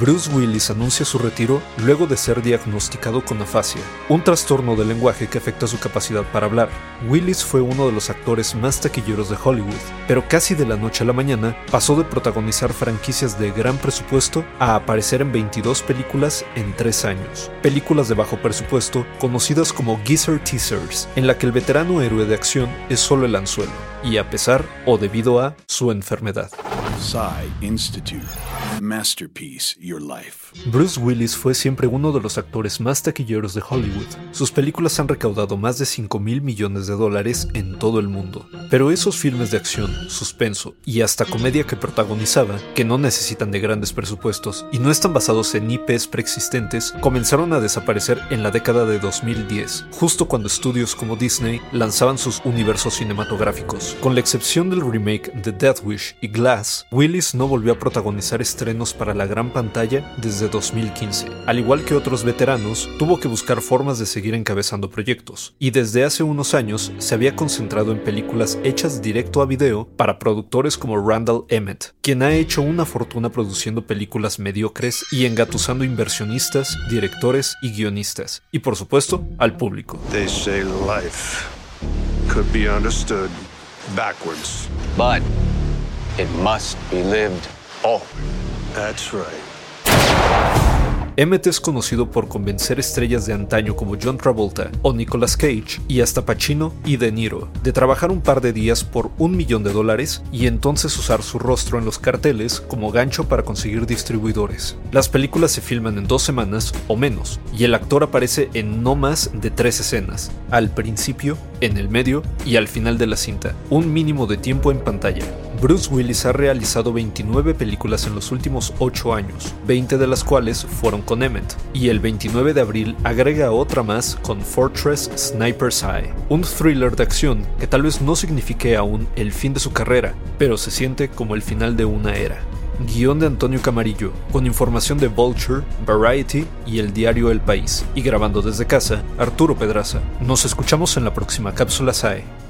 Bruce Willis anuncia su retiro luego de ser diagnosticado con afasia, un trastorno del lenguaje que afecta su capacidad para hablar. Willis fue uno de los actores más taquilleros de Hollywood, pero casi de la noche a la mañana pasó de protagonizar franquicias de gran presupuesto a aparecer en 22 películas en 3 años. Películas de bajo presupuesto conocidas como Geezer Teasers, en la que el veterano héroe de acción es solo el anzuelo, y a pesar o debido a su enfermedad. Masterpiece Your Life. Bruce Willis fue siempre uno de los actores más taquilleros de Hollywood. Sus películas han recaudado más de 5 mil millones de dólares en todo el mundo. Pero esos filmes de acción, suspenso y hasta comedia que protagonizaba, que no necesitan de grandes presupuestos y no están basados en IPs preexistentes, comenzaron a desaparecer en la década de 2010, justo cuando estudios como Disney lanzaban sus universos cinematográficos. Con la excepción del remake de Death Wish y Glass, Willis no volvió a protagonizar estrenos para la gran pantalla desde 2015. Al igual que otros veteranos, tuvo que buscar formas de seguir encabezando proyectos, y desde hace unos años se había concentrado en películas hechas directo a video para productores como Randall Emmett, quien ha hecho una fortuna produciendo películas mediocres y engatusando inversionistas, directores y guionistas, y por supuesto al público. They say life could be understood backwards. But it must be lived forward. That's right. Emmett es conocido por convencer estrellas de antaño como John Travolta o Nicolas Cage y hasta Pacino y De Niro de trabajar un par de días por un millón de dólares y entonces usar su rostro en los carteles como gancho para conseguir distribuidores. Las películas se filman en dos semanas o menos y el actor aparece en no más de tres escenas, al principio, en el medio y al final de la cinta, un mínimo de tiempo en pantalla. Bruce Willis ha realizado 29 películas en los últimos 8 años, 20 de las cuales fueron con Emmett, y el 29 de abril agrega otra más con Fortress Sniper's Eye, un thriller de acción que tal vez no signifique aún el fin de su carrera, pero se siente como el final de una era. Guión de Antonio Camarillo, con información de Vulture, Variety y el diario El País, y grabando desde casa, Arturo Pedraza. Nos escuchamos en la próxima cápsula SAE.